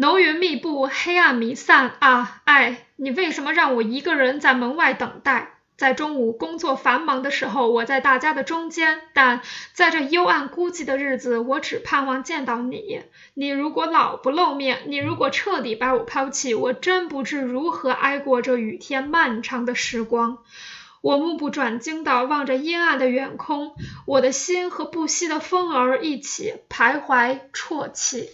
浓云密布，黑暗弥散啊，爱，你为什么让我一个人在门外等待？在中午工作繁忙的时候，我在大家的中间；但在这幽暗孤寂的日子，我只盼望见到你。你如果老不露面，你如果彻底把我抛弃，我真不知如何挨过这雨天漫长的时光。我目不转睛地望着阴暗的远空，我的心和不息的风儿一起徘徊啜泣。